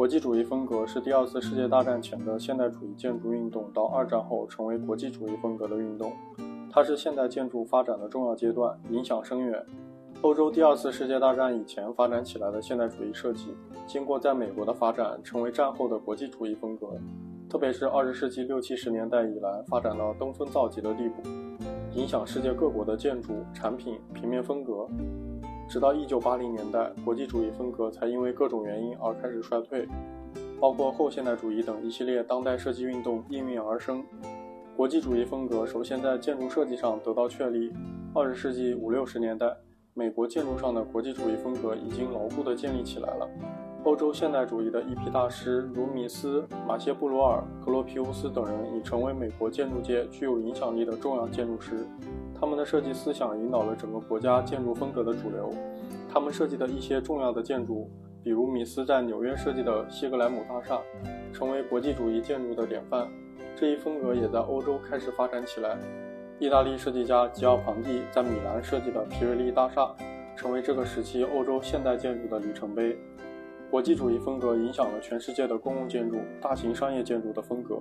国际主义风格是第二次世界大战前的现代主义建筑运动到二战后成为国际主义风格的运动，它是现代建筑发展的重要阶段，影响深远。欧洲第二次世界大战以前发展起来的现代主义设计，经过在美国的发展，成为战后的国际主义风格。特别是二十世纪六七十年代以来，发展到登峰造极的地步，影响世界各国的建筑、产品、平面风格。直到一九八零年代，国际主义风格才因为各种原因而开始衰退，包括后现代主义等一系列当代设计运动应运而生。国际主义风格首先在建筑设计上得到确立。二十世纪五六十年代。美国建筑上的国际主义风格已经牢固地建立起来了。欧洲现代主义的一批大师，如米斯、马歇布罗尔、格罗皮乌斯等人，已成为美国建筑界具有影响力的重要建筑师。他们的设计思想引导了整个国家建筑风格的主流。他们设计的一些重要的建筑，比如米斯在纽约设计的希格莱姆大厦，成为国际主义建筑的典范。这一风格也在欧洲开始发展起来。意大利设计家吉奥庞蒂在米兰设计的皮瑞利大厦，成为这个时期欧洲现代建筑的里程碑。国际主义风格影响了全世界的公共建筑、大型商业建筑的风格。